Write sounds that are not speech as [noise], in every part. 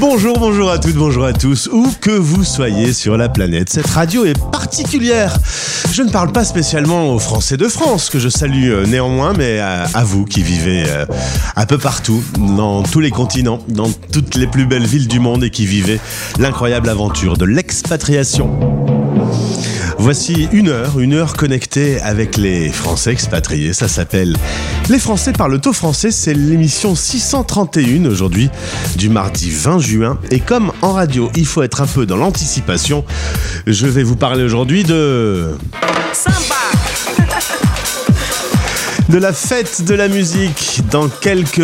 Bonjour, bonjour à toutes, bonjour à tous, où que vous soyez sur la planète. Cette radio est particulière. Je ne parle pas spécialement aux Français de France, que je salue euh, néanmoins, mais à, à vous qui vivez euh, un peu partout, dans tous les continents, dans toutes les plus belles villes du monde et qui vivez l'incroyable aventure de l'expatriation. Voici une heure, une heure connectée avec les Français expatriés. Ça s'appelle Les Français parlent au français. C'est l'émission 631 aujourd'hui, du mardi 20 juin. Et comme en radio, il faut être un peu dans l'anticipation, je vais vous parler aujourd'hui de. De la fête de la musique dans quelques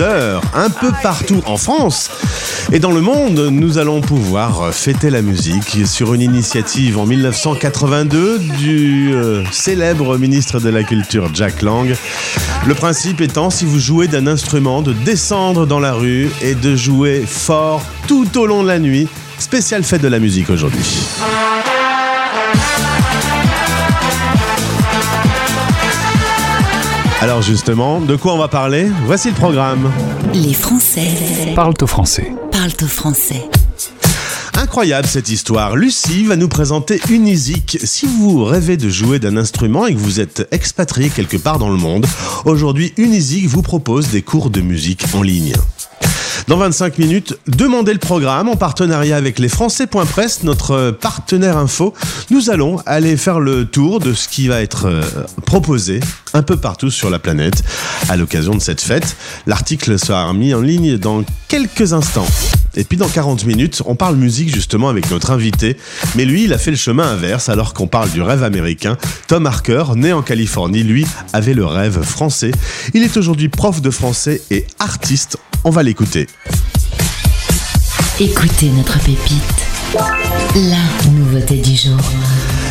heures, un peu partout en France et dans le monde, nous allons pouvoir fêter la musique sur une initiative en 1982 du euh, célèbre ministre de la Culture Jack Lang. Le principe étant, si vous jouez d'un instrument, de descendre dans la rue et de jouer fort tout au long de la nuit. Spéciale fête de la musique aujourd'hui. Alors justement, de quoi on va parler? Voici le programme. Les Français Parlent au français. parlent au français. Incroyable cette histoire. Lucie va nous présenter Unisic. Si vous rêvez de jouer d'un instrument et que vous êtes expatrié quelque part dans le monde, aujourd'hui Unisic vous propose des cours de musique en ligne. Dans 25 minutes, demandez le programme en partenariat avec les Français.press, notre partenaire info. Nous allons aller faire le tour de ce qui va être euh, proposé un peu partout sur la planète à l'occasion de cette fête. L'article sera mis en ligne dans quelques instants. Et puis dans 40 minutes, on parle musique justement avec notre invité, mais lui, il a fait le chemin inverse alors qu'on parle du rêve américain. Tom Harker, né en Californie, lui, avait le rêve français. Il est aujourd'hui prof de français et artiste. On va l'écouter. Écoutez notre pépite. La nouveauté du jour.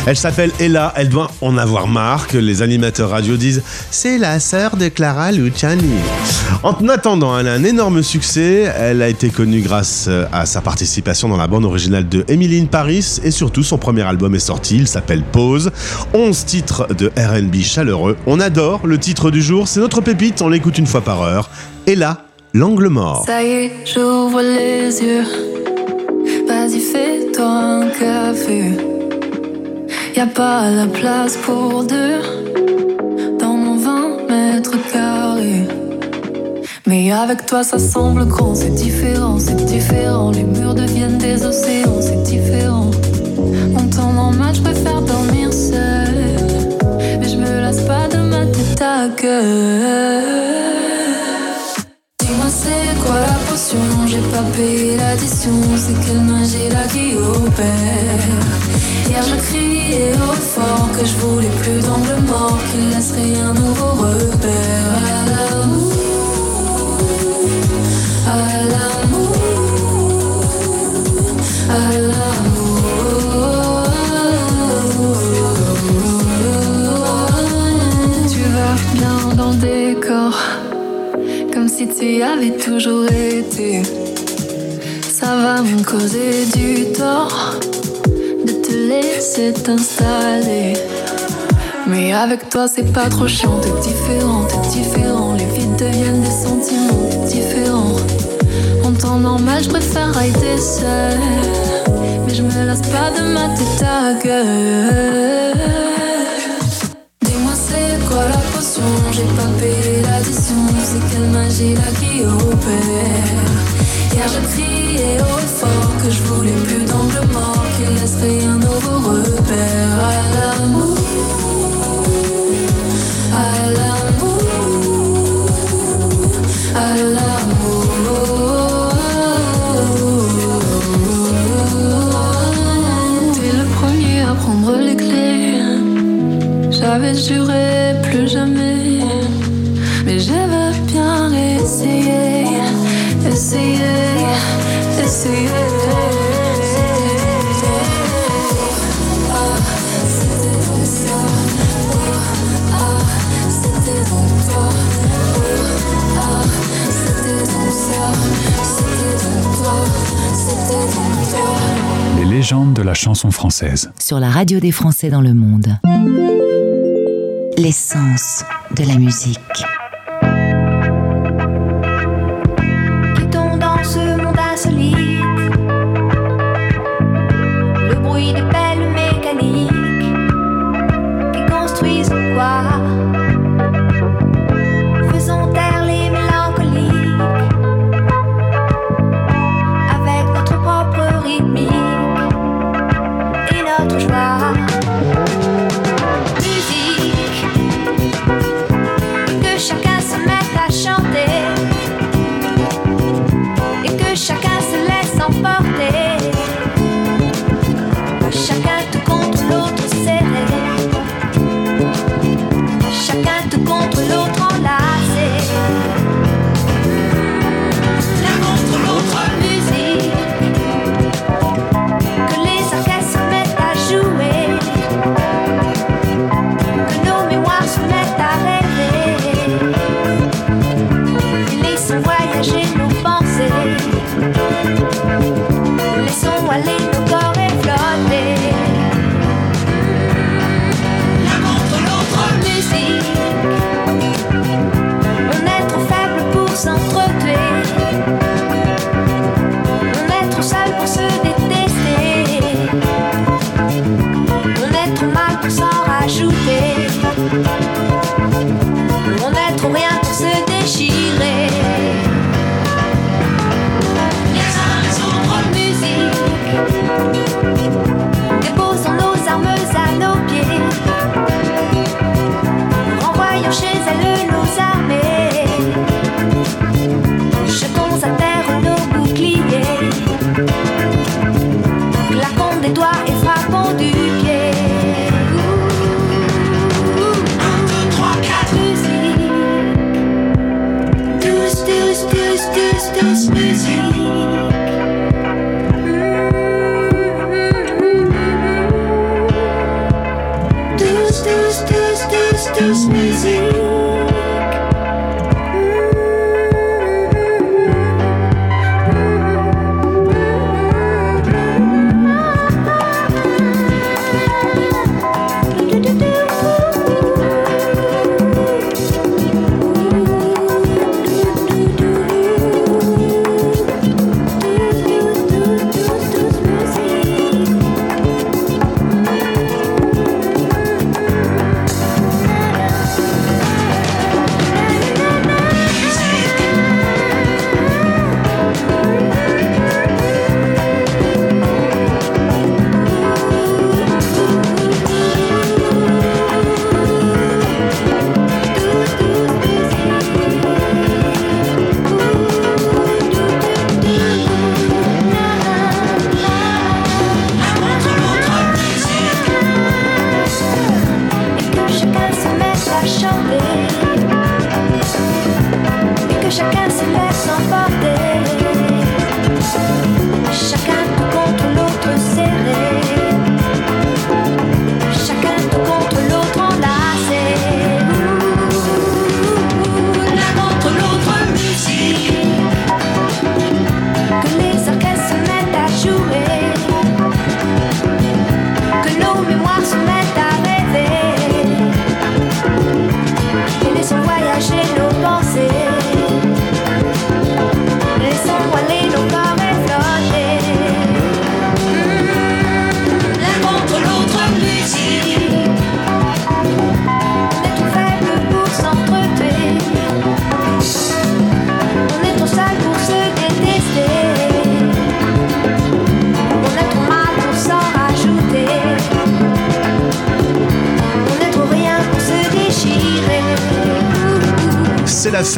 Elle s'appelle Ella, elle doit en avoir marre que les animateurs radio disent c'est la sœur de Clara Luciani. En attendant, elle a un énorme succès, elle a été connue grâce à sa participation dans la bande originale de Emily in Paris et surtout son premier album est sorti, il s'appelle Pause, 11 titres de R&B chaleureux. On adore le titre du jour, c'est notre pépite, on l'écoute une fois par heure. Ella, l'angle mort. Ça y est, j'ouvre les yeux. Vas-y, fais-toi un café. Y a pas la place pour deux dans mon 20 mètres carrés. Mais avec toi, ça semble grand, c'est différent, c'est différent. Les murs deviennent des océans, c'est différent. En temps normal, je préfère dormir seul. Mais je me lasse pas de ma tête à gueule. J'ai pas payé l'addition C'est quelle magie là qui opère. Hier je criais et fort Que je voulais plus d'angle mort Qu'il laisserait un nouveau repère. À l'amour À l'amour À l'amour. Tu vas bien dans le décor comme si tu y avais toujours été. Me causer du tort de te laisser t'installer. Mais avec toi, c'est pas trop chiant, t'es différent, t'es différent. Les vides deviennent des sentiments, t'es différent. En temps normal, je préfère arrêter seul. Mais je me lasse pas de ma tête à gueule. Dis-moi c'est quoi la potion? J'ai pas payé l'addition C'est quelle magie là qui opère Hier je fort Que je voulais plus d'angle mort Qu'il laisserait un nouveau repère. À l'amour À l'amour À l'amour. T'es le premier à prendre les clés. J'avais juré de la chanson française. Sur la radio des Français dans le monde. L'essence de la musique.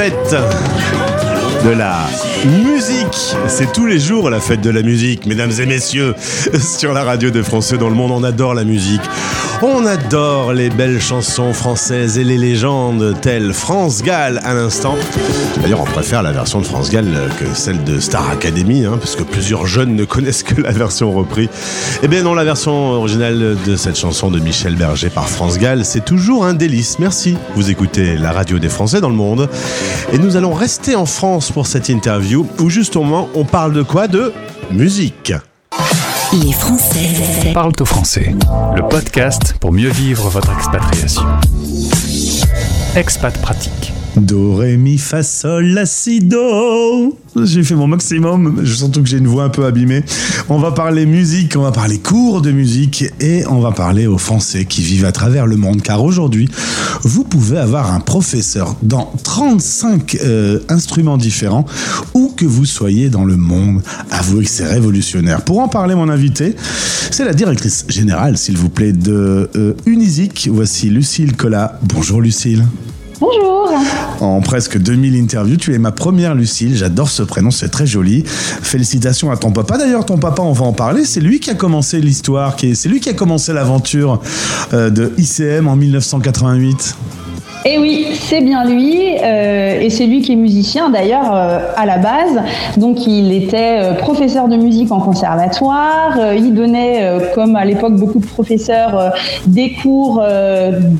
Fête de la musique. C'est tous les jours la fête de la musique, mesdames et messieurs, [laughs] sur la radio de Français dans le monde. On adore la musique. On adore les belles chansons françaises et les légendes telles France Gall à l'instant. D'ailleurs, on préfère la version de France Gall que celle de Star Academy, hein, parce que plusieurs jeunes ne connaissent que la version reprise. Eh bien non, la version originale de cette chanson de Michel Berger par France Gall, c'est toujours un délice. Merci. Vous écoutez la radio des Français dans le monde. Et nous allons rester en France pour cette interview où justement on parle de quoi? De musique. Les Français parlent au français. Le podcast pour mieux vivre votre expatriation. Expat pratique. Do, ré, mi, fa, sol, la, si, do. J'ai fait mon maximum, je sens que j'ai une voix un peu abîmée. On va parler musique, on va parler cours de musique et on va parler aux Français qui vivent à travers le monde. Car aujourd'hui, vous pouvez avoir un professeur dans 35 euh, instruments différents, où que vous soyez dans le monde. Avouez que c'est révolutionnaire. Pour en parler, mon invité, c'est la directrice générale, s'il vous plaît, de euh, Unisic. Voici Lucille Collat. Bonjour Lucille. Bonjour. En presque 2000 interviews, tu es ma première Lucille. J'adore ce prénom, c'est très joli. Félicitations à ton papa. D'ailleurs, ton papa, on va en parler. C'est lui qui a commencé l'histoire, c'est lui qui a commencé l'aventure euh, de ICM en 1988. Et eh oui, c'est bien lui, euh, et c'est lui qui est musicien d'ailleurs euh, à la base. Donc il était euh, professeur de musique en conservatoire, il donnait, comme à l'époque beaucoup de professeurs, des cours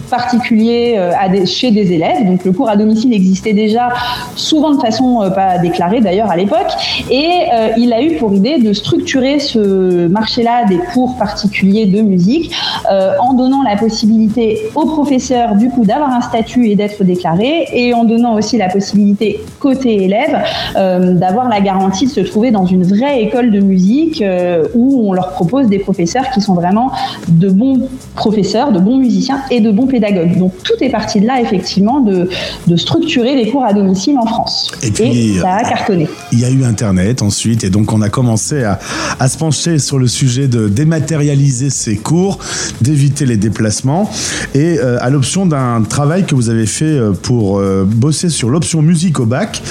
particuliers chez des élèves. Donc le cours à domicile existait déjà, souvent de façon pas déclarée d'ailleurs à l'époque, et il a eu pour idée de structurer ce marché-là des cours particuliers de musique en donnant la possibilité aux professeurs du coup d'avoir un statut et d'être déclaré, et en donnant aussi la possibilité côté élève euh, d'avoir la garantie de se trouver dans une vraie école de musique euh, où on leur propose des professeurs qui sont vraiment de bons professeurs, de bons musiciens et de bons pédagogues. Donc tout est parti de là effectivement de, de structurer les cours à domicile en France. Et puis ça a cartonné. Il y a eu Internet ensuite et donc on a commencé à, à se pencher sur le sujet de dématérialiser ces cours, d'éviter les déplacements et euh, à l'option d'un travail que vous vous avez fait euh, pour euh, bosser sur l'option musique au bac,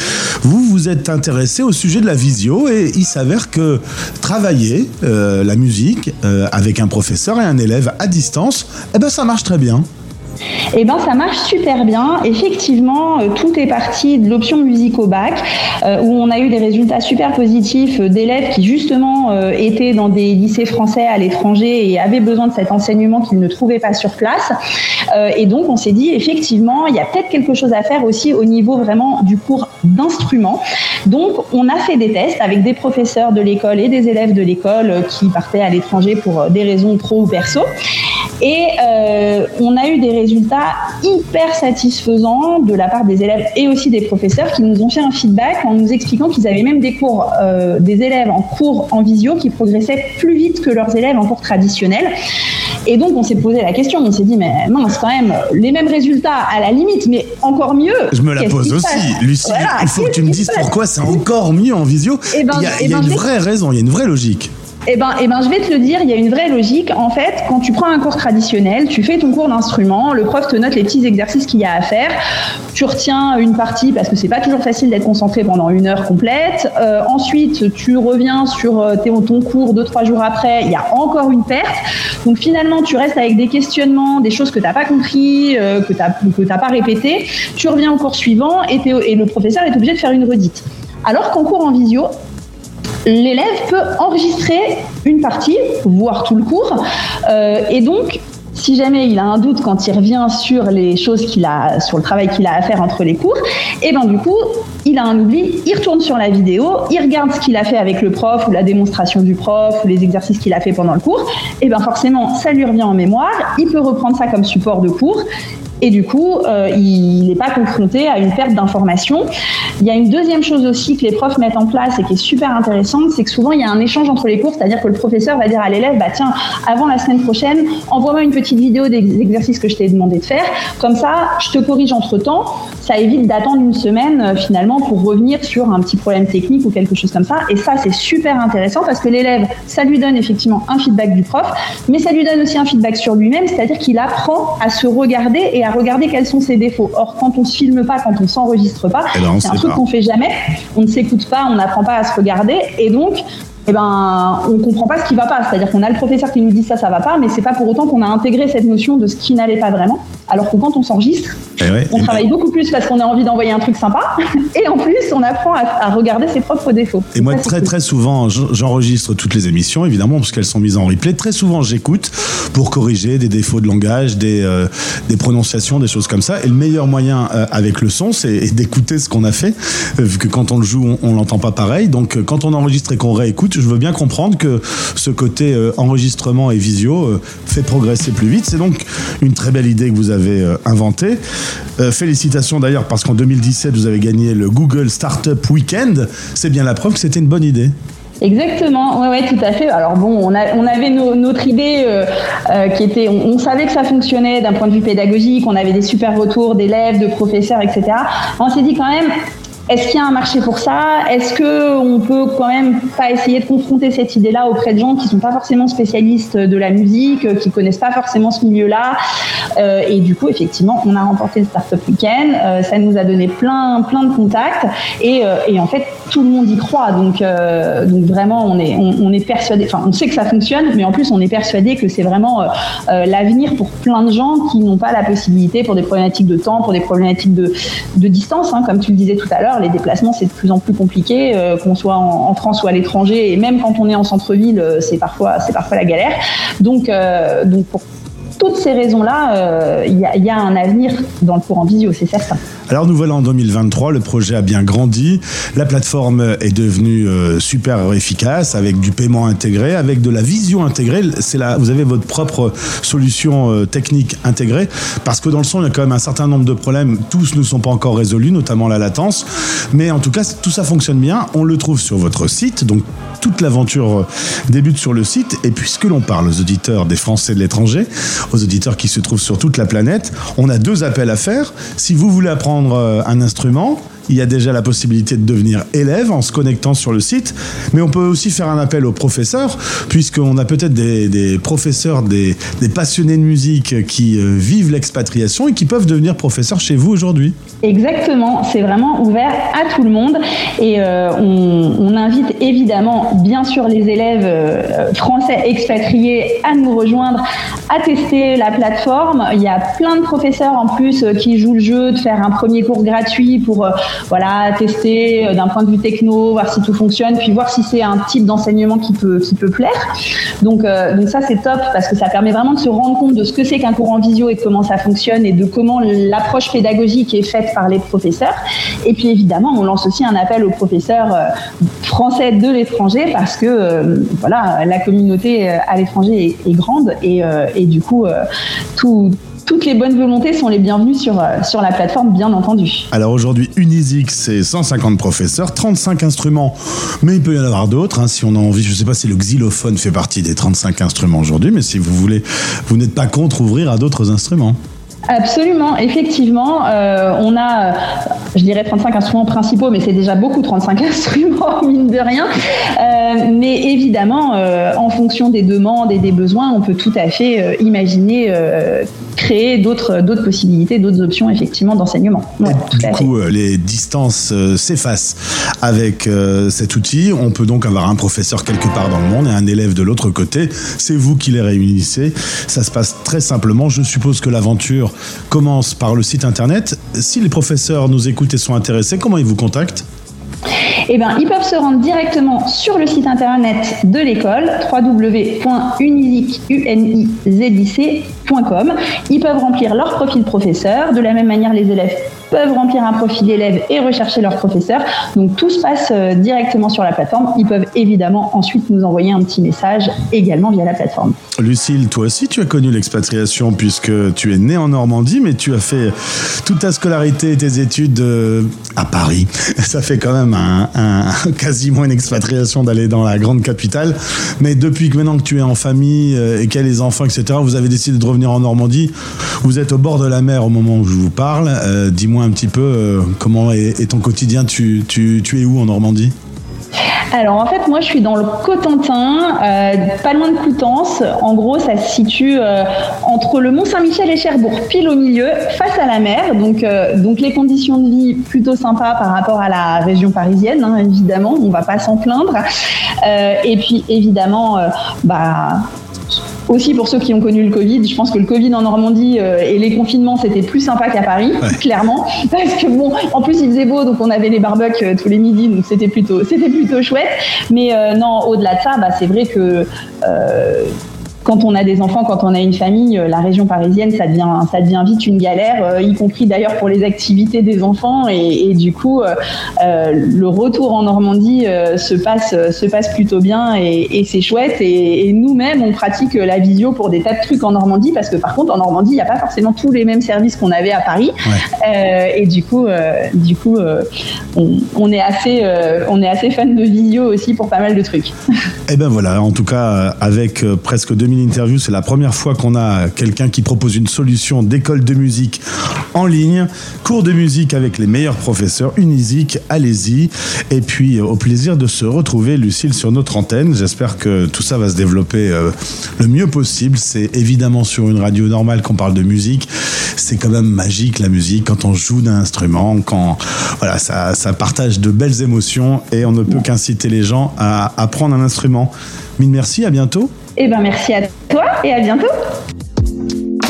vous vous êtes intéressé au sujet de la visio et il s'avère que travailler euh, la musique avec un professeur et un élève à distance, eh ben ça marche très bien. Eh ben, ça marche super bien. Effectivement, euh, tout est parti de l'option musique au bac, euh, où on a eu des résultats super positifs euh, d'élèves qui justement étaient dans des lycées français à l'étranger et avaient besoin de cet enseignement qu'ils ne trouvaient pas sur place. et donc, on s'est dit effectivement, il y a peut-être quelque chose à faire aussi au niveau vraiment du cours d'instrument. Donc, on a fait des tests avec des professeurs de l'école et des élèves de l'école qui partaient à l'étranger pour des raisons pro ou perso. Et euh, on a eu des résultats hyper satisfaisants de la part des élèves et aussi des professeurs qui nous ont fait un feedback en nous expliquant qu'ils avaient même des cours, euh, des élèves en cours en visio qui progressaient plus vite que leurs élèves en cours traditionnels. Et donc on s'est posé la question, on s'est dit mais mince quand même les mêmes résultats à la limite, mais encore mieux. Je me la pose aussi, Lucie. il faut que tu me dises pourquoi c'est encore mieux en visio. Eh ben, il y a, eh y a ben, une vraie raison, il y a une vraie logique. Eh ben, eh ben, je vais te le dire, il y a une vraie logique. En fait, quand tu prends un cours traditionnel, tu fais ton cours d'instrument, le prof te note les petits exercices qu'il y a à faire, tu retiens une partie parce que c'est pas toujours facile d'être concentré pendant une heure complète. Euh, ensuite, tu reviens sur euh, ton cours deux trois jours après, il y a encore une perte. Donc finalement, tu restes avec des questionnements, des choses que tu n'as pas compris, euh, que tu n'as pas répété. Tu reviens au cours suivant et, et le professeur est obligé de faire une redite. Alors qu'en cours en visio, l'élève peut enregistrer une partie, voire tout le cours, euh, et donc si jamais il a un doute quand il revient sur les choses qu'il a, sur le travail qu'il a à faire entre les cours, et eh ben du coup, il a un oubli, il retourne sur la vidéo, il regarde ce qu'il a fait avec le prof ou la démonstration du prof ou les exercices qu'il a fait pendant le cours, et ben forcément, ça lui revient en mémoire, il peut reprendre ça comme support de cours et du coup, euh, il n'est pas confronté à une perte d'information. Il y a une deuxième chose aussi que les profs mettent en place et qui est super intéressante, c'est que souvent il y a un échange entre les cours, c'est-à-dire que le professeur va dire à l'élève, bah tiens, avant la semaine prochaine, envoie-moi une petite vidéo des exercices que je t'ai demandé de faire. Comme ça, je te corrige entre temps. Ça évite d'attendre une semaine euh, finalement pour revenir sur un petit problème technique ou quelque chose comme ça. Et ça, c'est super intéressant parce que l'élève, ça lui donne effectivement un feedback du prof, mais ça lui donne aussi un feedback sur lui-même, c'est-à-dire qu'il apprend à se regarder et à regarder quels sont ses défauts. Or, quand on se filme pas, quand on s'enregistre pas, eh ben, c'est un truc qu'on fait jamais. On ne s'écoute pas, on n'apprend pas à se regarder, et donc eh ben, on comprend pas ce qui va pas. C'est-à-dire qu'on a le professeur qui nous dit ça, ça va pas, mais c'est pas pour autant qu'on a intégré cette notion de ce qui n'allait pas vraiment. Alors que quand on s'enregistre, eh on travaille beaucoup plus parce qu'on a envie d'envoyer un truc sympa, [laughs] et en plus, on apprend à, regarder ses propres défauts. Et moi, très très souvent, j'enregistre toutes les émissions, évidemment, parce qu'elles sont mises en replay. Très souvent, j'écoute pour corriger des défauts de langage, des, euh, des prononciations, des choses comme ça. Et le meilleur moyen euh, avec le son, c'est d'écouter ce qu'on a fait, euh, vu que quand on le joue, on, on l'entend pas pareil. Donc, quand on enregistre et qu'on réécoute je veux bien comprendre que ce côté euh, enregistrement et visio euh, fait progresser plus vite. C'est donc une très belle idée que vous avez euh, inventée. félicitations d'ailleurs parce qu'en 2017, vous avez gagné le Google Startup Weekend. C'est bien la preuve que c'était une bonne idée. Exactement, ouais, ouais, tout à fait. Alors bon, on avait notre idée qui était, on, savait que ça fonctionnait d'un point de vue pédagogique, on avait des super retours d'élèves, de professeurs, etc. On s'est dit quand même, est-ce qu'il y a un marché pour ça? Est-ce que on peut quand même pas essayer de confronter cette idée-là auprès de gens qui sont pas forcément spécialistes de la musique, qui connaissent pas forcément ce milieu-là? Euh, Et du coup, effectivement, on a remporté le Startup Weekend. Euh, ça nous a donné plein, plein de contacts et, euh, en fait, tout le monde y croit. Donc, vraiment, on est, on, est persuadé. Enfin, on sait que ça fonctionne, mais en plus, on est persuadé que c'est vraiment l'avenir pour plein de gens qui n'ont pas la possibilité pour des problématiques de temps, pour des problématiques de, de distance, hein, comme tu le disais tout à l'heure les déplacements, c'est de plus en plus compliqué, euh, qu'on soit en, France ou à l'étranger. Et même quand on est en centre-ville, euh, c'est parfois, la galère. Donc, euh, pour toutes ces raisons-là, il y, y, a un avenir dans le cours en visio, c'est certain. Alors nous voilà en 2023, le projet a bien grandi, la plateforme est devenue euh, super efficace avec du paiement intégré, avec de la vision intégrée. C'est vous avez votre propre solution euh, technique intégrée parce que dans le son il y a quand même un certain nombre de problèmes, tous ne sont pas encore résolus, notamment la latence, mais en tout cas tout ça fonctionne bien. On le trouve sur votre site, donc toute l'aventure euh, débute sur le site. Et puisque l'on parle aux auditeurs des Français de l'étranger, aux auditeurs qui se trouvent sur toute la planète, on a deux appels à faire. Si vous voulez apprendre euh, un instrument, il y a déjà la possibilité de devenir élève en se connectant sur le site, mais on peut aussi faire un appel aux professeurs, puisqu'on a peut-être des, professeurs, des, passionnés de musique qui euh, vivent l'expatriation et qui peuvent devenir professeurs chez vous aujourd'hui. Exactement, c'est vraiment ouvert à tout le monde et euh, on, invite évidemment bien sûr les élèves euh, français expatriés à nous rejoindre, à tester la plateforme. Il y a plein de professeurs en plus qui jouent le jeu de faire un premier cours gratuit pour voilà, tester euh, d'un point de vue techno, voir si tout fonctionne, puis voir si c'est un type d'enseignement qui peut, plaire. Donc, euh, donc ça, c'est top parce que ça permet vraiment de se rendre compte de ce que c'est qu'un cours en visio et de comment ça fonctionne et de comment l'approche pédagogique est faite par les professeurs. Et puis, évidemment, on lance aussi un appel aux professeurs euh, français de l'étranger parce que, voilà, la communauté à l'étranger est, est, grande et, et du coup, tout toutes les bonnes volontés sont les bienvenues sur, euh, sur la plateforme, bien entendu. Alors aujourd'hui, Unisic, c'est 150 professeurs, 35 instruments, mais il peut y en avoir d'autres. Hein, si on a envie, je ne sais pas si le xylophone fait partie des 35 instruments aujourd'hui, mais si vous voulez, vous n'êtes pas contre ouvrir à d'autres instruments. Absolument, effectivement, euh, on a, je dirais 35 instruments principaux, mais c'est déjà beaucoup 35 [laughs] instruments, mine de rien. Euh, mais évidemment, euh, en fonction des demandes et des besoins, on peut tout à fait imaginer créer d'autres possibilités, d'autres options effectivement d'enseignement. du coup, les distances s'effacent avec cet outil. On peut donc avoir un professeur quelque part dans le monde et un élève de l'autre côté. C'est vous qui les réunissez. Ça se passe très simplement. Je suppose que l'aventure commence par le site internet. Si les professeurs nous écoutent et sont intéressés, comment ils vous contactent eh ben, ils peuvent se rendre directement sur le site internet de l'école, www.unizic.com. Ils peuvent remplir leur profil professeur. De la même manière, les élèves peuvent remplir un profil d'élève et rechercher leur professeur. Donc tout se passe euh, directement sur la plateforme. Ils peuvent évidemment ensuite nous envoyer un petit message également via la plateforme. Lucille, toi aussi tu as connu l'expatriation puisque tu es née en Normandie, mais tu as fait toute ta scolarité et tes études euh, à Paris. [laughs] Ça fait quand même un, quasiment une expatriation d'aller dans la grande capitale. Mais depuis que maintenant que tu es en famille euh, et qu'il y a les enfants, etc., vous avez décidé de revenir en Normandie. Vous êtes au bord de la mer au moment où je vous parle. Dis-moi un petit peu euh, comment est, ton quotidien. Tu, es où en Normandie? Alors en fait, moi je suis dans le Cotentin, euh, pas loin de Coutances. En gros, ça se situe euh, entre le Mont Saint-Michel et Cherbourg, pile au milieu, face à la mer. Donc, les conditions de vie plutôt sympas par rapport à la région parisienne, hein, évidemment. On va pas s'en plaindre. et puis évidemment, bah aussi pour ceux qui ont connu le Covid, je pense que le Covid en Normandie euh, et les confinements, c'était plus sympa qu'à Paris, clairement. [laughs] Parce que bon, en plus, il faisait beau, donc on avait les barbecues euh, tous les midis, donc c'était plutôt, [laughs] c'était plutôt chouette. Mais euh, non, au-delà de ça, bah, c'est vrai que quand on a des enfants, quand on a une famille, euh, la région parisienne, ça devient, ça devient vite une galère, euh, y compris d'ailleurs pour les activités des enfants. Et, du coup, euh, le retour en Normandie se, passe, se passe plutôt bien et, c'est chouette. Et, nous-mêmes, on pratique la visio pour des tas de trucs en Normandie, parce que par contre, en Normandie, il n'y a pas forcément tous les mêmes services qu'on avait à Paris. et du coup, du coup on, est assez, on est assez fan de visio aussi pour pas mal de trucs. Et [laughs] eh ben voilà, en tout cas, avec presque 2000 interviews. C'est la première fois qu'on a quelqu'un qui propose une solution d'école de musique en ligne, cours de musique avec les meilleurs professeurs, Unisic, allez-y. Et puis au plaisir de se retrouver, Lucille, sur notre antenne. J'espère que tout ça va se développer euh, le mieux possible. C'est évidemment sur une radio normale qu'on parle de musique. C'est quand même magique la musique quand on joue d'un instrument, quand voilà, ça, ça partage de belles émotions et on ne peut qu'inciter les gens à apprendre un instrument. Mille merci, à bientôt. Eh ben merci à toi et à bientôt.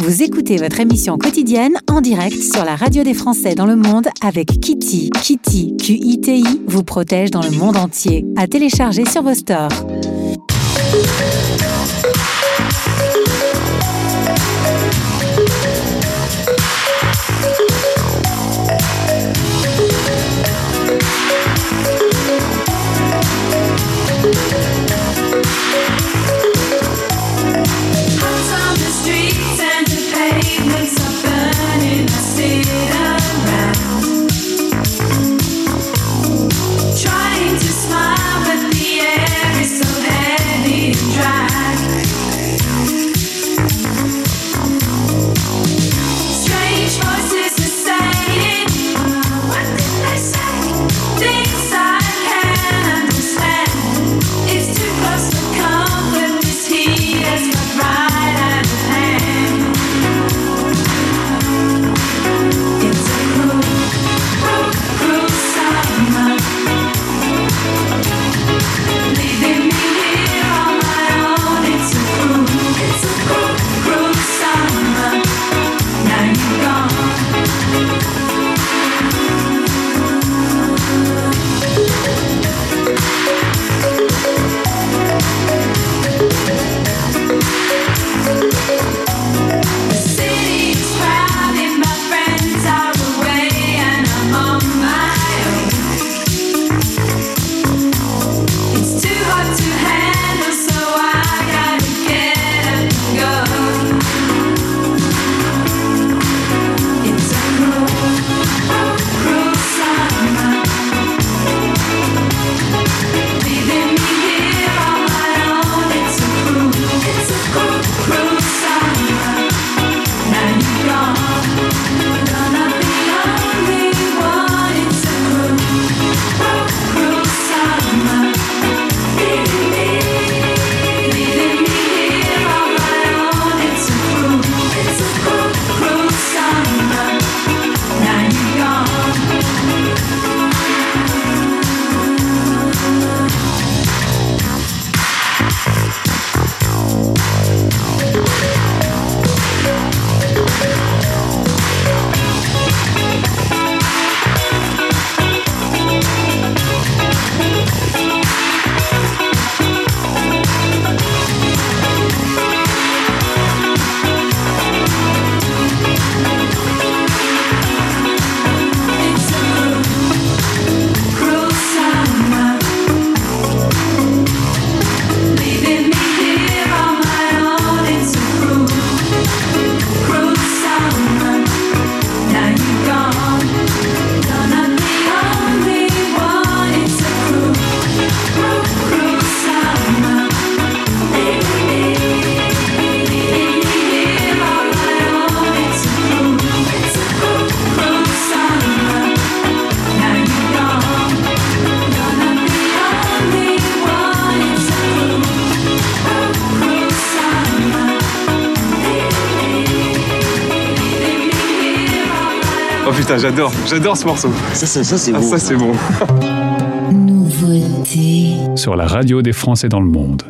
Vous écoutez votre émission quotidienne en direct sur la radio des Français dans le monde avec Kitty. Kitty, Q-I-T-I, vous protège dans le monde entier. À télécharger sur vos stores. J'adore, j'adore ce morceau. Ça, ça, ça c'est ah, bon. Ça, c'est bon. Nouveauté. Sur la radio des Français dans le monde.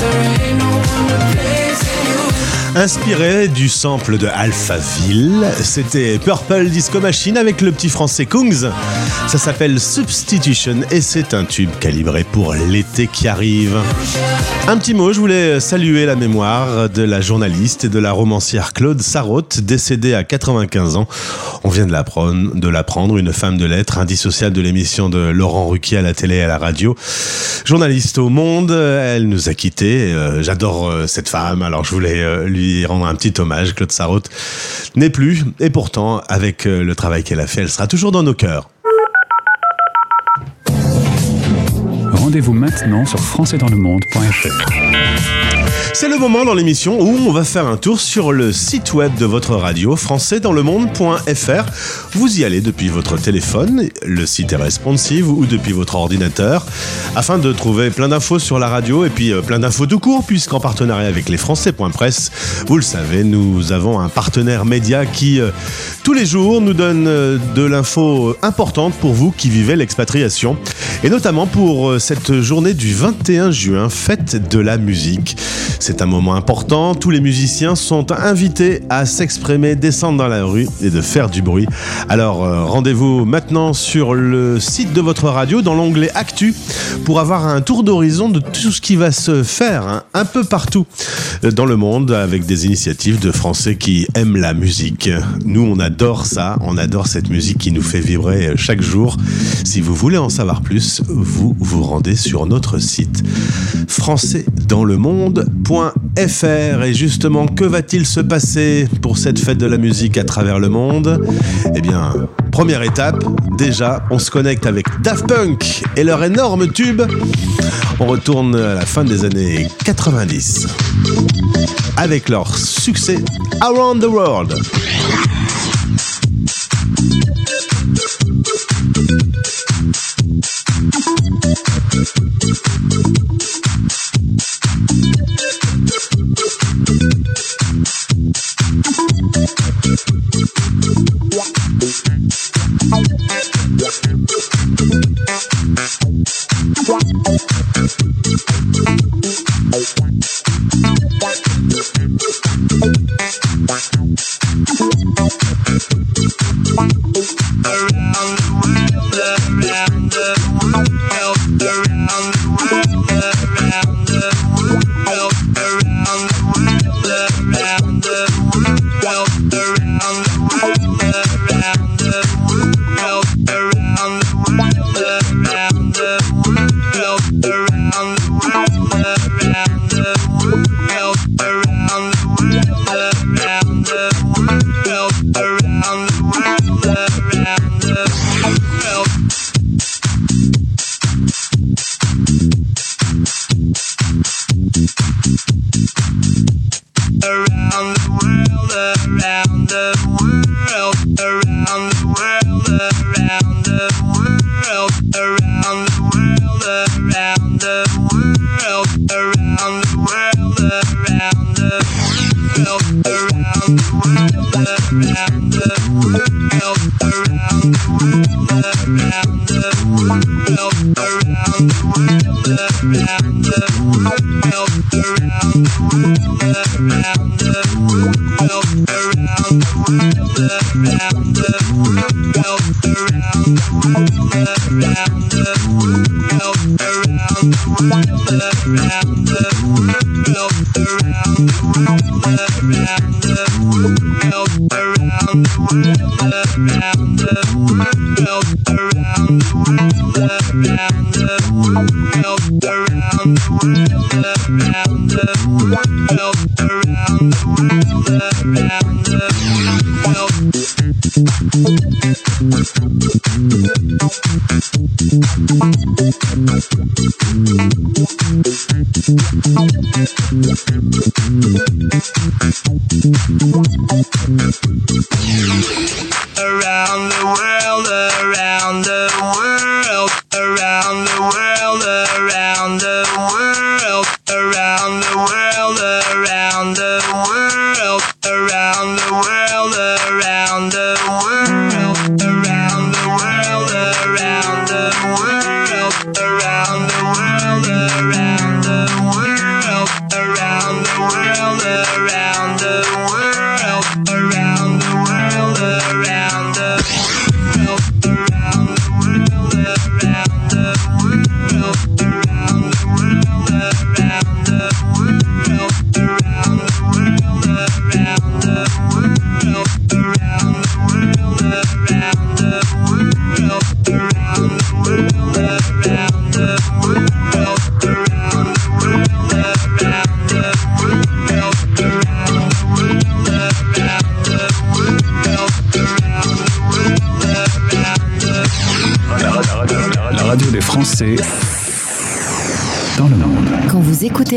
There ain't no one to you. Inspiré du sample de Alphaville, c'était Purple Disco Machine avec le petit français Kungs. Ça s'appelle Substitution et c'est un tube calibré pour l'été qui arrive. Un petit mot, je voulais saluer la mémoire de la journaliste et de la romancière Claude Sarraute, décédée à 95 ans. On vient de l'apprendre, de l'apprendre, une femme de lettres indissociable de l'émission de Laurent Ruquier à la télé et à la radio. Journaliste au Monde, elle nous a quittés. Euh, J'adore euh, cette femme, alors je voulais euh, rendre un petit hommage. Claude Sarraute n'est plus, et pourtant, avec euh, le travail qu'elle a fait, elle sera toujours dans nos cœurs. Rendez-vous maintenant sur françaisdanslemonde.fr. C'est le moment dans l'émission où on va faire un tour sur le site web de votre radio françaisdanslemonde.fr. Vous y allez depuis votre téléphone, le site est responsive ou depuis votre ordinateur afin de trouver plein d'infos sur la radio et puis euh, plein d'infos tout court puisqu'en partenariat avec les Français.press, vous le savez, nous avons un partenaire média qui euh, tous les jours nous donne euh, de l'info importante pour vous qui vivez l'expatriation et notamment pour cette journée du 21 juin, fête de la musique. C'est un moment important, tous les musiciens sont invités à s'exprimer, descendre dans la rue et de faire du bruit. Alors euh, rendez-vous maintenant sur le site de votre radio dans l'onglet Actu pour avoir un tour d'horizon de tout ce qui va se faire hein, un peu partout euh, dans le monde avec des initiatives de Français qui aiment la musique. Nous on adore ça, on adore cette musique qui nous fait vibrer euh, chaque jour. Si vous voulez en savoir plus, vous vous rendez sur notre site françaisdanslemonde.fr et justement que va-t-il se passer pour cette fête de la musique à travers le monde? Eh bien, première étape, déjà on se connecte avec Daft Punk et leur énorme tube. On retourne à la fin des années 90 avec leur succès Around the World.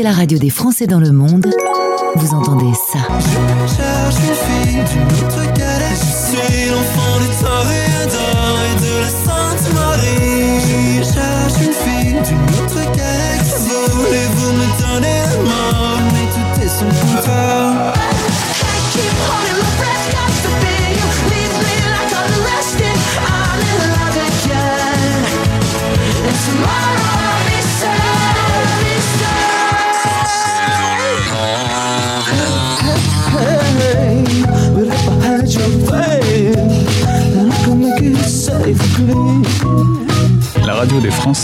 La radio des Français dans le monde, vous entendez ça.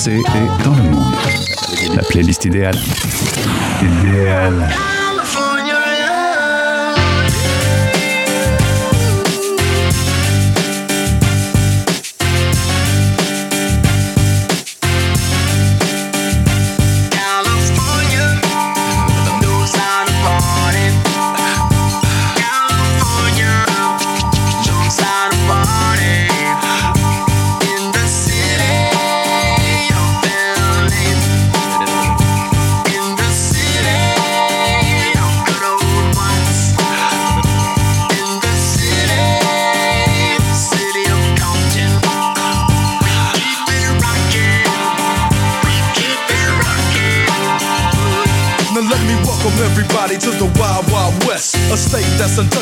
Est dans le monde. La playlist idéale. Idéale.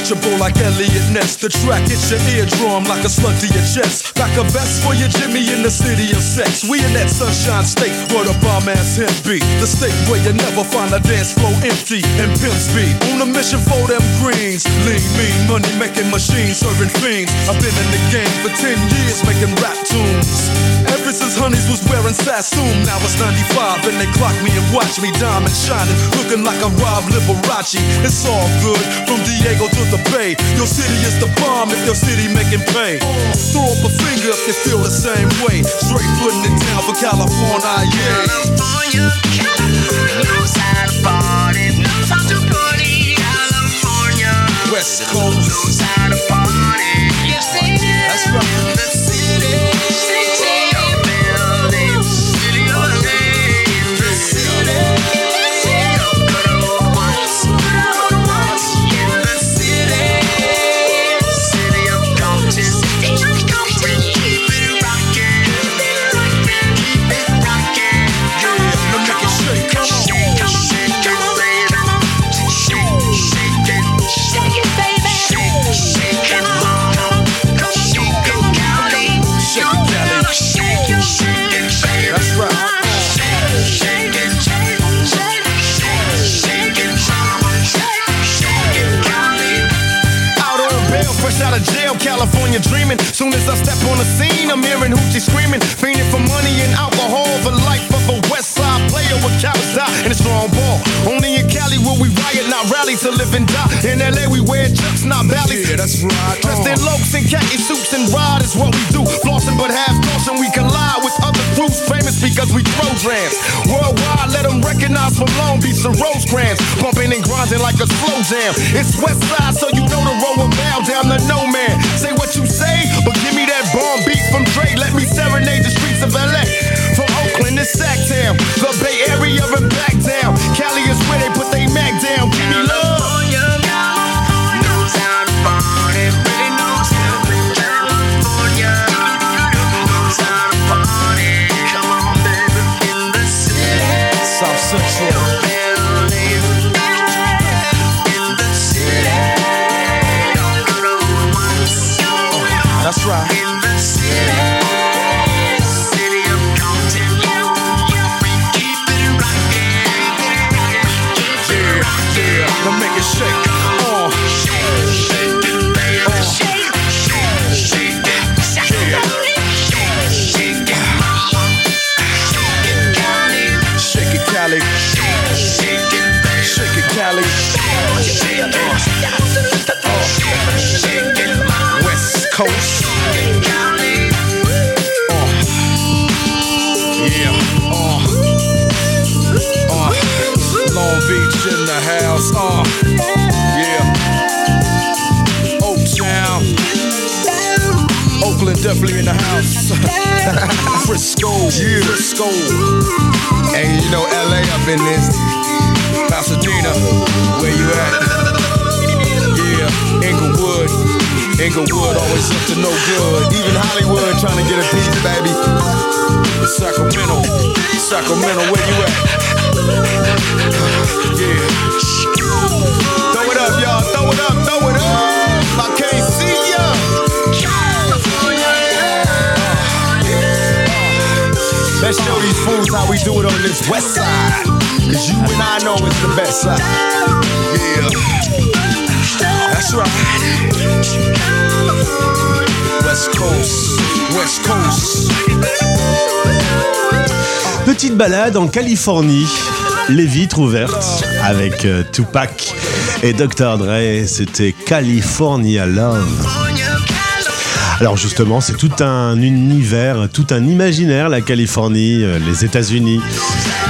Untouchable like Elliot Ness. The track hits your eardrum like a slug to your chest. Back a vest for your Jimmy in the city of sex. We in that sunshine state where the bomb ass hemp be. The state where you never find a dance floor empty and pimp speed. On a mission for them greens. Lean, mean, money making machines serving fiends. I've been in the game for 10 years making rap tunes. Ever since Honeys was wearing Sassoon, now it's 95 and they clock me and watch me diamond shining, looking like a Rob Liberace. It's all good from Diego to the the bay. Your city is the bomb if your city making pay. Throw up a finger if you feel the same way. Straight footing in town for California, yeah. California, California knows how to party, knows how to party. California, West Coast knows how to party. Yes, they. That's right. Soon as I step on the scene, I'm hearing hoochie screaming, fiending for money and alcohol. The life of a West Side player with cowards die and a strong ball. Only in Cali will we riot, not rally to live and die. In LA we wear chucks, not valleys. Yeah, that's right. Dressed in lokes and khaki suits and ride is what we do. Flossing but half caution, we collide with other groups famous because we throw drams. Worldwide, let them recognize from Long Beach to Rosecrans. Bumping and grinding like a slow jam. It's West Side, so you know the road will bow down to no man. Say what you say, from Dre. Let me serenade the streets of LA. From Oakland to Sacktown, the Bay Area and back down. Cali is where they put they Mac down. Give me love. Definitely in the house. [laughs] Frisco. Yeah. Frisco. And you know LA up in this. Pasadena, where you at? Yeah, Inglewood. Inglewood always up to no good. Even Hollywood trying to get a piece, baby. Sacramento, Sacramento, where you at? Yeah. Throw it up, y'all. Throw it up. Throw it up. I can't see ya. Let's show these fools how we do it on this west side. Cause you and I know it's the best side. Yeah. That's right. West Coast, West Coast. Petite balade en Californie, les vitres ouvertes avec euh, Tupac et Dr. Dre, c'était California Love. Alors justement, c'est tout un univers, tout un imaginaire, la Californie, euh, les États-Unis,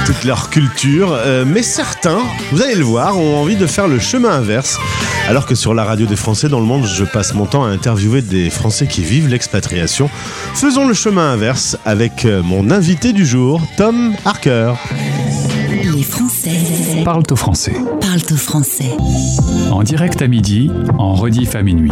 toute leur culture. Euh, mais certains, vous allez le voir, ont envie de faire le chemin inverse. Alors que sur la radio des Français dans le monde, je passe mon temps à interviewer des Français qui vivent l'expatriation. Faisons le chemin inverse avec euh, mon invité du jour, Tom Harker. Les Français Parle au français. parlent au français. En direct à midi, en rediff à minuit.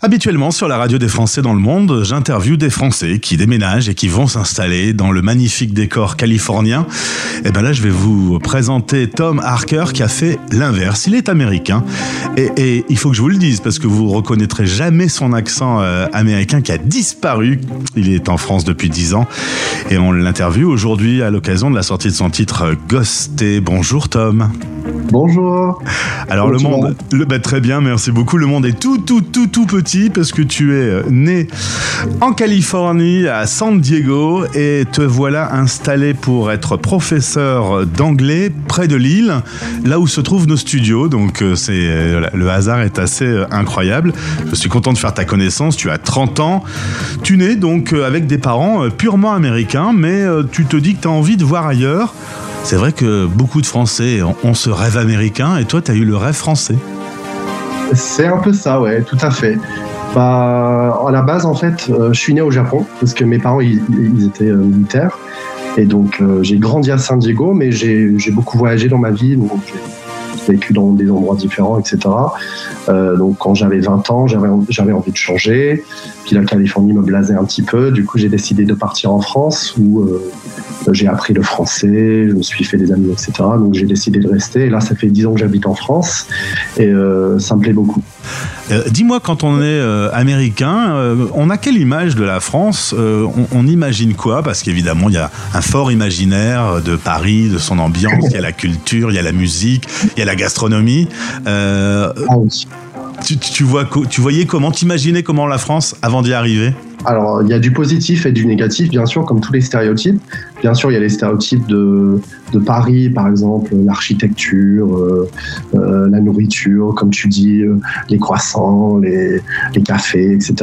Habituellement, sur la radio des Français dans le monde, j'interviewe des Français qui déménagent et qui vont s'installer dans le magnifique décor californien. Et ben là, je vais vous présenter Tom Harker qui a fait l'inverse. Il est américain et, et il faut que je vous le dise parce que vous reconnaîtrez jamais son accent euh, américain qui a disparu. Il est en France depuis 10 ans et on l'interviewe aujourd'hui à l'occasion de la sortie de son titre euh, Ghosté. Bonjour Tom. Bonjour. Alors le monde, le, bah, très bien, merci beaucoup. Le monde est tout, tout, tout, tout petit parce que tu es euh, né en Californie, à San Diego, et te voilà installé pour être professeur d'anglais près de Lille, là où se trouvent nos studios. Donc euh, c'est euh, le hasard est assez incroyable. Je suis content de faire ta connaissance. Tu as 30 ans. Tu nais donc avec des parents purement américains, mais tu te dis que tu as envie de voir ailleurs. C'est vrai que beaucoup de Français ont ce rêve américain, et toi, tu as eu le rêve français. C'est un peu ça, ouais, tout à fait. Bah, à la base, en fait, euh, je suis né au Japon parce que mes parents, ils, étaient euh, militaires. Et donc, euh, j'ai grandi à San Diego, mais j'ai beaucoup voyagé dans ma vie. Donc, j'ai vécu dans des endroits différents, etc. Donc, quand j'avais 20 ans, j'avais envie de changer. Puis la Californie me blasait un petit peu. Du coup, j'ai décidé de partir en France où J'ai appris le français, je me suis fait des amis, etc. Donc j'ai décidé de rester. Et là, ça fait 10 ans que j'habite en France et euh, ça me plaît beaucoup. Euh, Dis-moi, quand on est euh, américain, euh, on a quelle image de la France Euh, on, on imagine quoi? Parce qu'évidemment, il y a un fort imaginaire de Paris, de son ambiance, il y a la culture, il y a la musique, il y a la gastronomie. Euh, tu, tu vois, tu voyais comment, t'imaginais comment la France avant d'y arriver? Alors, il y a du positif et du négatif, bien sûr, comme tous les stéréotypes. Bien sûr, il y a les stéréotypes de, Paris, par exemple, l'architecture, euh, euh, la nourriture, comme tu dis, euh, les croissants, les, cafés, etc.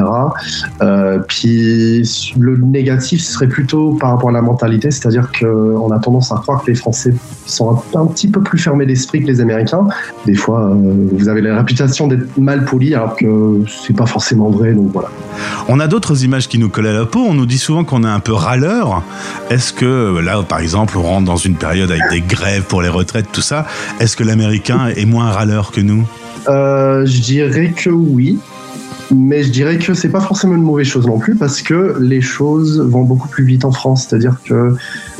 Puis, le négatif serait plutôt par rapport à la mentalité, c'est-à-dire qu'on a tendance à croire que les Français sont un, un petit peu plus fermés d'esprit que les Américains. Des fois, vous avez la réputation d'être mal poli, alors que c'est pas forcément vrai, donc voilà. On a d'autres images qui nous collent à la peau. On nous dit souvent qu'on est un peu râleur. Est-ce que là, par exemple, on rentre dans une période avec des grèves pour les retraites, tout ça Est-ce que l'Américain est moins râleur que nous? Euh, je dirais que oui, mais je dirais que c'est pas forcément une mauvaise chose non plus parce que les choses vont beaucoup plus vite en France. C'est-à-dire que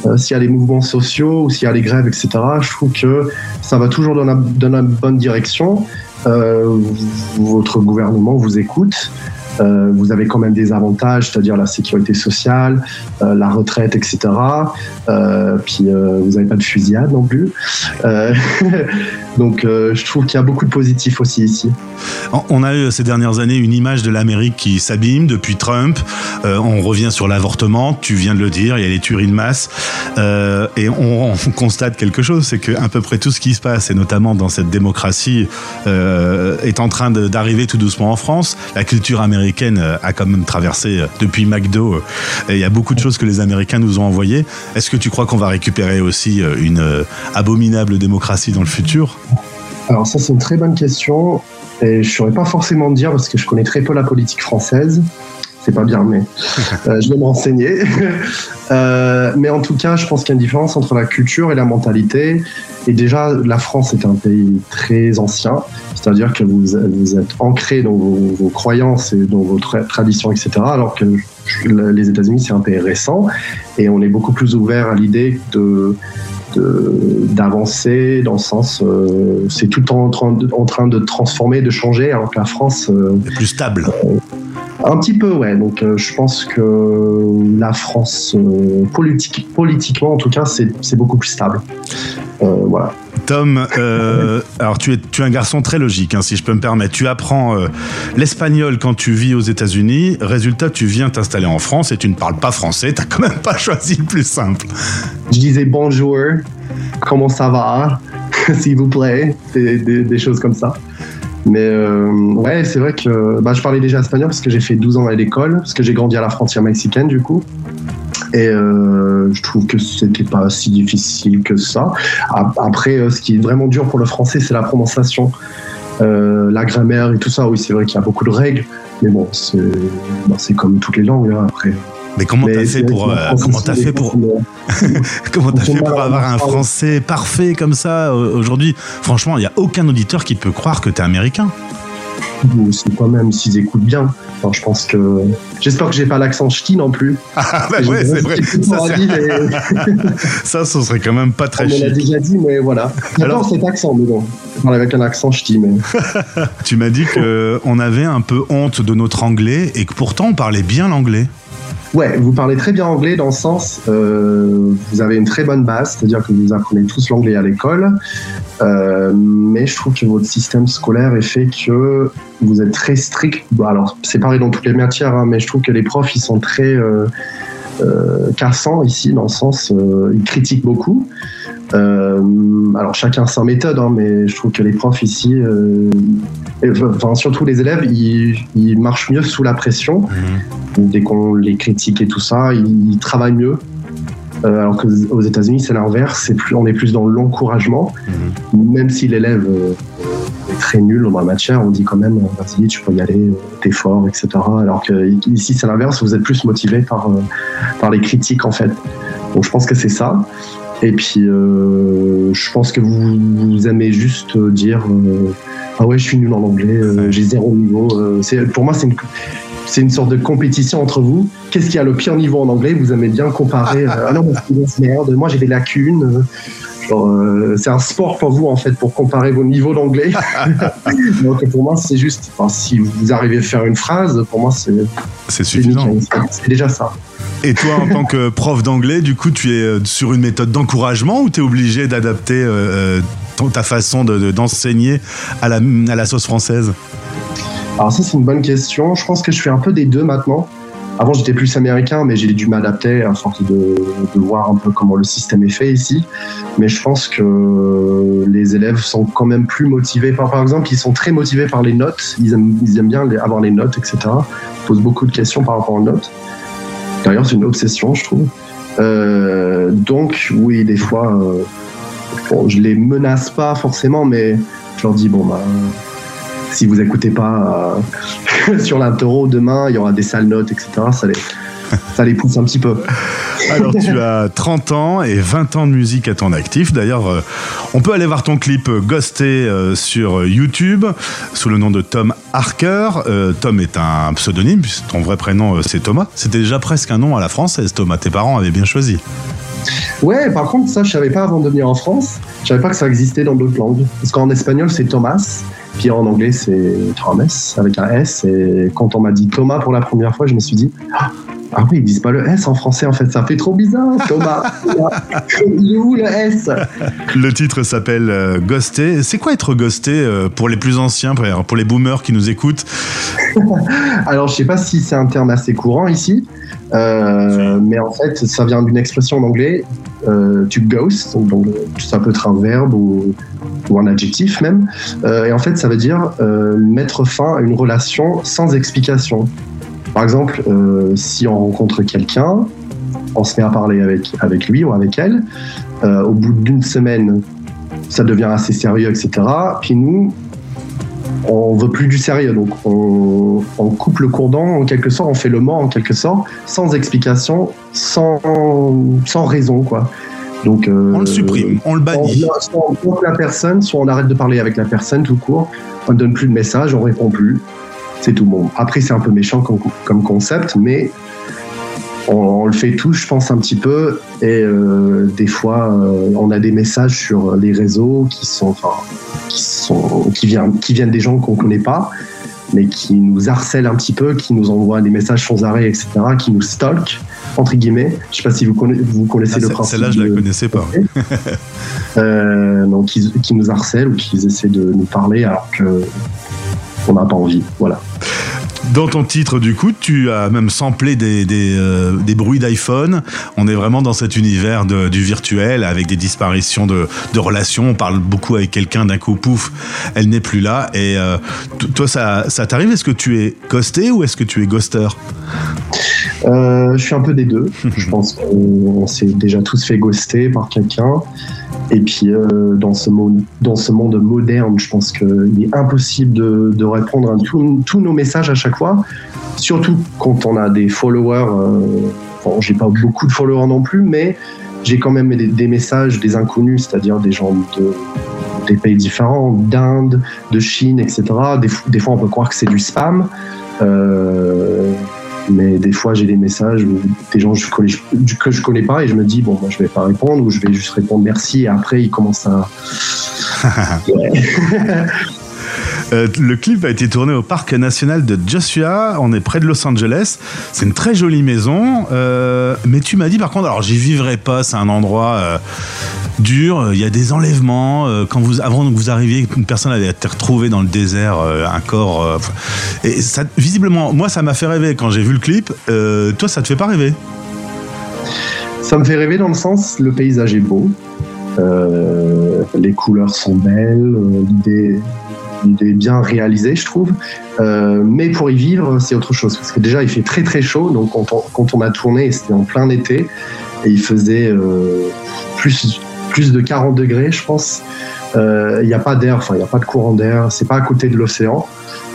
euh, s'il y a des mouvements sociaux ou s'il y a des grèves, etc., je trouve que ça va toujours dans la, bonne direction. Euh, votre gouvernement vous écoute. Euh, vous avez quand même des avantages, c'est-à-dire la sécurité sociale, euh, la retraite, etc. Euh, puis euh, vous n'avez pas de fusillade non plus. [laughs] Donc euh, je trouve qu'il y a beaucoup de positifs aussi ici. On a eu ces dernières années une image de l'Amérique qui s'abîme depuis Trump. Euh, on revient sur l'avortement, tu viens de le dire, il y a les tueries de masse. Euh, et on, on [laughs] constate quelque chose, c'est que à peu près tout ce qui se passe, et notamment dans cette démocratie, est en train d'arriver tout doucement en France. La culture américaine a quand même traversé depuis McDo. il y a beaucoup de choses que les Américains nous ont envoyées. Est-ce que tu crois qu'on va récupérer aussi une abominable démocratie dans le futur? Alors ça c'est une très bonne question et je saurais pas forcément dire parce que je connais très peu la politique française. C'est pas bien, mais [laughs] euh, je vais me renseigner. [laughs] Euh, mais en tout cas, je pense qu'il y a une différence entre la culture et la mentalité. Et déjà, la France est un pays très ancien, c'est-à-dire que vous, vous êtes ancré dans vos, vos croyances et dans vos tra- traditions, etc. Alors que les États-Unis, c'est un pays récent et on est beaucoup plus ouvert à l'idée de- d'avancer dans le sens euh, c'est tout en train, de, en train de transformer de changer alors que la France euh, est plus stable. un petit peu ouais. Donc euh, je pense que la France euh, politique, politiquement en tout cas c'est beaucoup plus stable. Euh, voilà Tom, euh, alors tu es, tu es un garçon très logique, hein, si je peux me permettre. Tu apprends euh, l'espagnol quand tu vis aux États-Unis. Résultat, tu viens t'installer en France et tu ne parles pas français. T'as quand même pas choisi le plus simple. je disais bonjour comment ça va [laughs] s'il vous plaît des, choses comme ça mais euh, ouais c'est vrai que bah, je parlais déjà espagnol parce que j'ai fait 12 ans à l'école parce que j'ai grandi à la frontière mexicaine du coup et euh, je trouve que c'était pas si difficile que ça. Après, euh, ce qui est vraiment dur pour le français, c'est la prononciation, Euh, la grammaire et tout ça. Oui, c'est vrai qu'il y a beaucoup de règles, mais bon, c'est bah, comme toutes les langues hein, après. Mais comment t'as fait pour, euh, [laughs] comment t'as fait pour, comment t'as fait avoir un français parfait comme ça aujourd'hui? Franchement, il y a aucun auditeur qui peut croire que t'es américain. C'est quand même s'ils écoutent bien. Enfin, je pense que j'espère que j'ai pas l'accent ch'ti non plus. [laughs] Ah bah ouais, c'est vrai. Ça, [laughs] Ça, ce serait quand même pas très On l'a déjà dit, mais voilà. J'adore cet accent, mais bon. Avec un accent ch'ti, mais. [laughs] Tu m'as dit qu'on avait un peu honte de notre anglais et que pourtant on parlait bien l'anglais. Ouais, vous parlez très bien anglais dans le sens, euh, vous avez une très bonne base, c'est-à-dire que vous apprenez tous l'anglais à l'école, euh, mais je trouve que votre système scolaire est fait que vous êtes très strict. Bon, alors, c'est pareil dans toutes les matières, hein, mais je trouve que les profs, ils sont très euh, euh, cassants ici, dans le sens, ils critiquent beaucoup. Euh, alors chacun sa méthode, hein, mais je trouve que les profs ici, euh, et, enfin surtout les élèves, ils, ils marchent mieux sous la pression. Dès qu'on les critique et tout ça, ils, ils travaillent mieux. Euh, alors qu'aux États-Unis, c'est l'inverse. On est plus dans l'encouragement. Même si l'élève est très nul dans la matière, on dit quand même, vas-y, tu peux y aller, t'es fort, etc. Alors que ici, c'est l'inverse. Vous êtes plus motivé par par les critiques en fait. Donc je pense que c'est ça. Et puis euh, je pense que vous, vous aimez juste dire euh, ah ouais je suis nul en anglais, euh, j'ai zéro niveau. Euh, pour moi c'est une c'est une sorte de compétition entre vous. Qu'est-ce qui a le pire niveau en anglais? Vous aimez bien comparer. euh, ah non, merde. Moi, j'ai des lacunes. euh, euh, c'est un sport pour vous en fait pour comparer vos niveaux d'anglais. [laughs] Donc pour moi, c'est juste. enfin, si vous arrivez à faire une phrase, pour moi, c'est C'est suffisant. C'est déjà ça. Et toi, en tant que prof d'anglais, du coup, tu es euh, sur une méthode d'encouragement ou tu es obligé d'adapter euh, ton- ta façon de- de- d'enseigner à, la, sauce française? Alors ça, c'est une bonne question. Je pense que je fais un peu des deux maintenant. Avant, j'étais plus américain, mais j'ai dû m'adapter à force de, voir un peu comment le système est fait ici. Mais je pense que les élèves sont quand même plus motivés. Par, exemple, ils sont très motivés par les notes. Ils aiment, ils aiment bien avoir les notes, etc. Ils posent beaucoup de questions par rapport aux notes. C'est une obsession, je trouve. Euh, donc, oui, des fois, euh, bon, je les menace pas forcément, mais je leur dis, bon, bah, si vous écoutez pas euh, [laughs] sur l'intro demain, il y aura des sales notes, etc. Ça les, ça les pousse un petit peu. Alors, tu as 30 ans et 20 ans de musique à ton actif. D'ailleurs, euh, on peut aller voir ton clip euh, Ghosté euh, sur YouTube sous le nom de Tom Harker. Tom est un pseudonyme, puisque ton vrai prénom c'est Thomas. C'était déjà presque un nom à la française, Thomas. Tes parents avaient bien choisi. Ouais, par contre, ça, je savais pas avant de venir en France. Je savais pas que ça existait dans d'autres langues. Parce qu'en espagnol, c'est Thomas. Puis en anglais, c'est Thomas avec un S. Et quand on m'a dit Thomas pour la première fois, je me suis dit, ah ah oui, ils disent pas le S en français, en fait. Ça fait trop bizarre, Thomas. [laughs] Il est où le S? Le titre s'appelle euh, Ghosté. C'est quoi être ghosté euh, pour les plus anciens, pour- les boomers qui nous écoutent? [laughs] Alors, je sais pas si c'est un terme assez courant ici, euh, mais en fait, ça vient d'une expression en anglais, euh, to ghost, donc, ça peut être un verbe ou, ou un adjectif même, et en fait, ça veut dire mettre fin à une relation sans explication. Par exemple, euh, si on rencontre quelqu'un, on se met à parler avec, avec lui ou avec elle, euh, au bout d'une semaine, ça devient assez sérieux, etc. Puis nous, on veut plus du sérieux, donc on, on coupe le cordon en quelque sorte, on fait le mort en quelque sorte, sans explication, sans, sans raison, quoi. Donc, euh, On le supprime, on le bannit. soit on bloque la personne, soit on arrête de parler avec la personne tout court, on ne donne plus de message, on répond plus. C'est tout bon. Après, c'est un peu méchant comme, comme concept, mais on, on le fait tous, je pense, un petit peu. Et euh, des fois, euh, on a des messages sur les réseaux qui sont, enfin, qui sont, qui viennent, qui viennent des gens qu'on connaît pas, mais qui nous harcèlent un petit peu, qui nous envoient des messages sans arrêt, etc., qui nous stalk entre guillemets. Je sais pas si vous connaissez, vous connaissez Ah, le principe. Celle-là, je la connaissais pas. [laughs] euh, donc qui, qui nous harcèlent ou qui essaient de nous parler alors que on n'a pas envie. Voilà. Dans ton titre, du coup, tu as même samplé des, des, euh, bruits d'iPhone. On est vraiment dans cet univers du virtuel avec des disparitions de, de relations. On parle beaucoup avec quelqu'un, d'un coup, pouf, elle n'est plus là. Et euh, toi, ça, ça t'arrive? Est-ce que tu es ghosté ou est-ce que tu es ghoster? Euh, je suis un peu des deux. [laughs] je pense qu'on s'est déjà tous fait ghoster par quelqu'un. Et puis, euh, dans, ce monde, dans ce monde moderne, je pense qu'il est impossible de, de répondre à tous- nos messages à chaque fois. Surtout quand on a des followers. Euh, bon, j'ai pas beaucoup de followers non plus, mais j'ai quand même des, des messages des inconnus, c'est-à-dire des gens de, des pays différents, d'Inde, de Chine, etc. Des, des fois, on peut croire que c'est du spam. Euh, mais des fois, j'ai des messages où des gens que je connais, que je connais pas et je me dis, bon, moi, je vais pas répondre ou je vais juste répondre merci et après, ils commencent à. [laughs] [laughs] Euh, le clip a été tourné au parc national de Joshua. On est près de Los Angeles. C'est une très jolie maison. Euh, mais tu m'as dit par contre, alors j'y vivrai pas. C'est un endroit euh, dur. Il y a des enlèvements. Euh, quand vous, avant que vous arriviez, une personne avait été retrouvée dans le désert, euh, un corps. euh, et ça, visiblement, moi, ça m'a fait rêver quand j'ai vu le clip. Euh, toi, ça te fait pas rêver? Ça me fait rêver dans le sens, le paysage est beau, euh, les couleurs sont belles, euh, l'idée l'idée est bien réalisée, je trouve. Euh, mais pour y vivre, c'est autre chose. Parce que déjà, il fait très très chaud. Donc, quand on, quand on a tourné, c'était en plein été. Et il faisait euh, plus, plus de 40 degrés, je pense. Euh, Il n'y a pas d'air, enfin, il n'y a pas de courant d'air. C'est pas à côté de l'océan.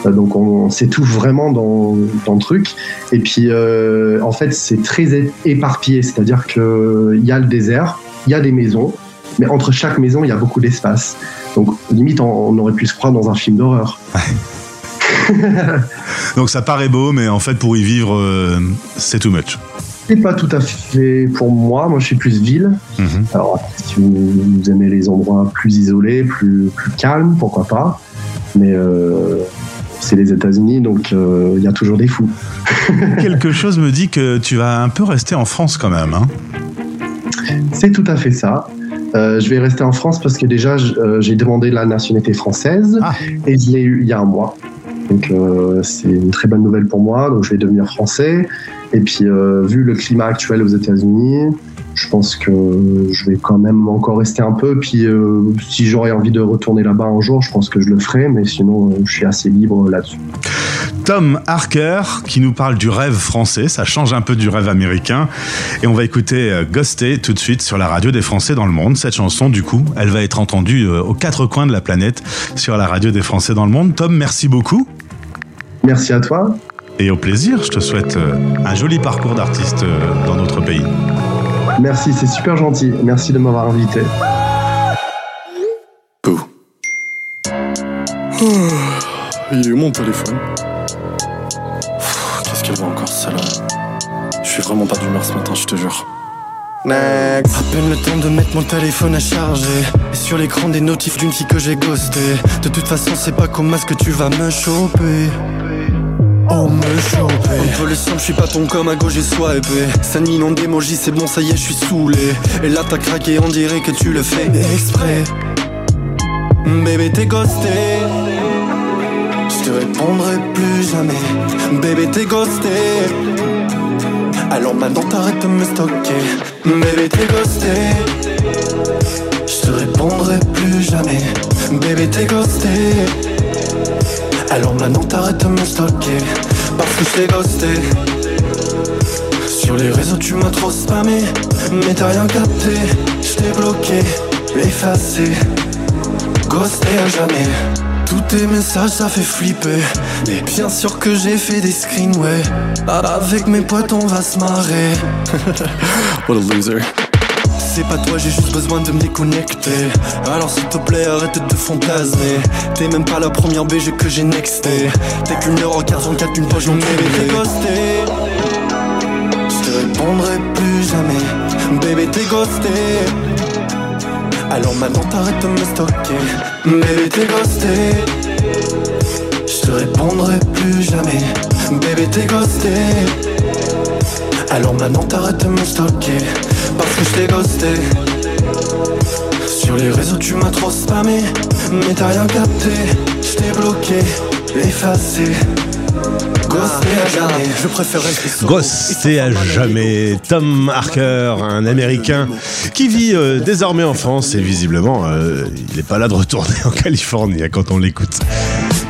Euh, Donc on, s'étouffe vraiment dans, dans le truc. Et puis euh, en fait c'est très éparpillé, c'est-à-dire qu'il y a le désert, il y a des maisons, mais entre chaque maison il y a beaucoup d'espace. Donc limite on, on aurait pu se croire dans un film d'horreur. [laughs] Donc ça paraît beau, mais en fait, pour y vivre, c'est too much. C'est pas tout à fait pour moi. Moi, je suis plus ville. Mhm. Alors, si vous, vous aimez les endroits plus isolés, plus, plus calmes, pourquoi pas. Mais euh, c'est les États-Unis, donc euh, il y a toujours des fous. [laughs] Quelque chose me dit que tu vas un peu rester en France quand même. Hein C'est tout à fait ça. Euh, je vais rester en France parce que déjà, j'ai demandé la nationalité française et je l'ai eu il y a un mois. Donc, euh, c'est une très bonne nouvelle pour moi. Donc, je vais devenir français. Et puis, euh, vu le climat actuel aux États-Unis, je pense que je vais quand même encore rester un peu. Puis, euh, si j'aurais envie de retourner là-bas un jour, je pense que je le ferai. Mais sinon, je suis assez libre là-dessus. Tom Harker qui nous parle du rêve français, ça change un peu du rêve américain. Et on va écouter Ghosté tout de suite sur la radio des Français dans le monde. Cette chanson, du coup, elle va être entendue aux quatre coins de la planète sur la radio des Français dans le monde. Tom, merci beaucoup. Merci à toi. Et au plaisir, je te souhaite euh, un joli parcours d'artiste euh, dans notre pays. Merci, c'est super gentil. Merci de m'avoir invité. Il est où mon téléphone? Qu'est-ce qu'elle veut encore celle-là Je suis vraiment pas d'humeur ce matin, je te jure. Next. À peine le temps de mettre mon téléphone à charger. Et sur l'écran des notifs d'une fille que j'ai ghosté. De toute façon, c'est pas comme ce que tu vas me choper. Oh, me choper. Un peu le sang, je suis pas ton comme à gauche et swipé. 5 millions d'émojis, c'est bon, ça y est, je suis saoulé. Et là, t'as craqué, on dirait que tu le fais exprès. Bébé, t'es ghosté. Je te répondrai plus jamais. Bébé, t'es ghosté. Alors maintenant t'arrêtes de me stocker. Bébé, t'es ghosté. Je te répondrai plus jamais. Bébé, t'es ghosté. Alors maintenant t'arrêtes de me stocker. Parce que je t'ai ghosté. Sur les réseaux, tu m'as trop spammé. Mais t'as rien capté. Je t'ai bloqué, effacé. Ghosté à jamais. Tous tes messages, ça fait flipper. Et bien sûr que j'ai fait des screens, ouais. Avec mes potes, on va se marrer. [laughs] What a loser. C'est pas toi, j'ai juste besoin de me déconnecter. Alors s'il te plaît, arrête de fantasmer. T'es même pas la première BG que j'ai nexté. T'es qu'une heure en 44 d'une poche, donc bébé, t'es ghosté. Je te répondrai plus jamais. Bébé, t'es ghosté. Alors maintenant t'arrêtes de me stocker Bébé t'es ghosté Je te répondrai plus jamais Bébé t'es ghosté Alors maintenant t'arrêtes de me stocker Parce que je t'ai ghosté Sur les réseaux tu m'as trop spammé Mais t'as rien capté Je t'ai bloqué, effacé Ghosté à jamais Je solo. Ghosté à jamais. Tom Harker, un Américain qui vit euh, désormais en France et visiblement, euh, il n'est pas là de retourner en Californie hein, quand on l'écoute.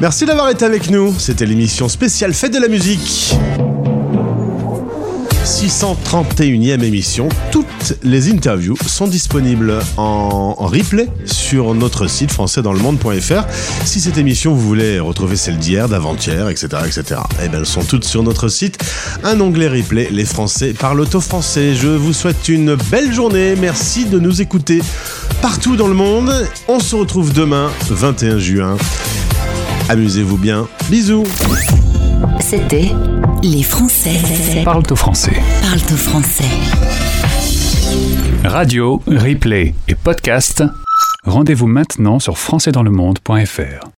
Merci d'avoir été avec nous. C'était l'émission spéciale Fête de la musique. 631e émission. Toutes les interviews sont disponibles en, replay sur notre site françaisdanslemonde.fr. Si cette émission, vous voulez retrouver celle d'hier, d'avant-hier, etc., etc., eh bien, elles sont toutes sur notre site. Un onglet replay, les Français parlent au français. Je vous souhaite une belle journée. Merci de nous écouter partout dans le monde. On se retrouve demain, 21 juin. Amusez-vous bien. Bisous. C'était Les Français. Parle au français. Au français. Radio, replay et podcast. Rendez-vous maintenant sur françaisdanslemonde.fr.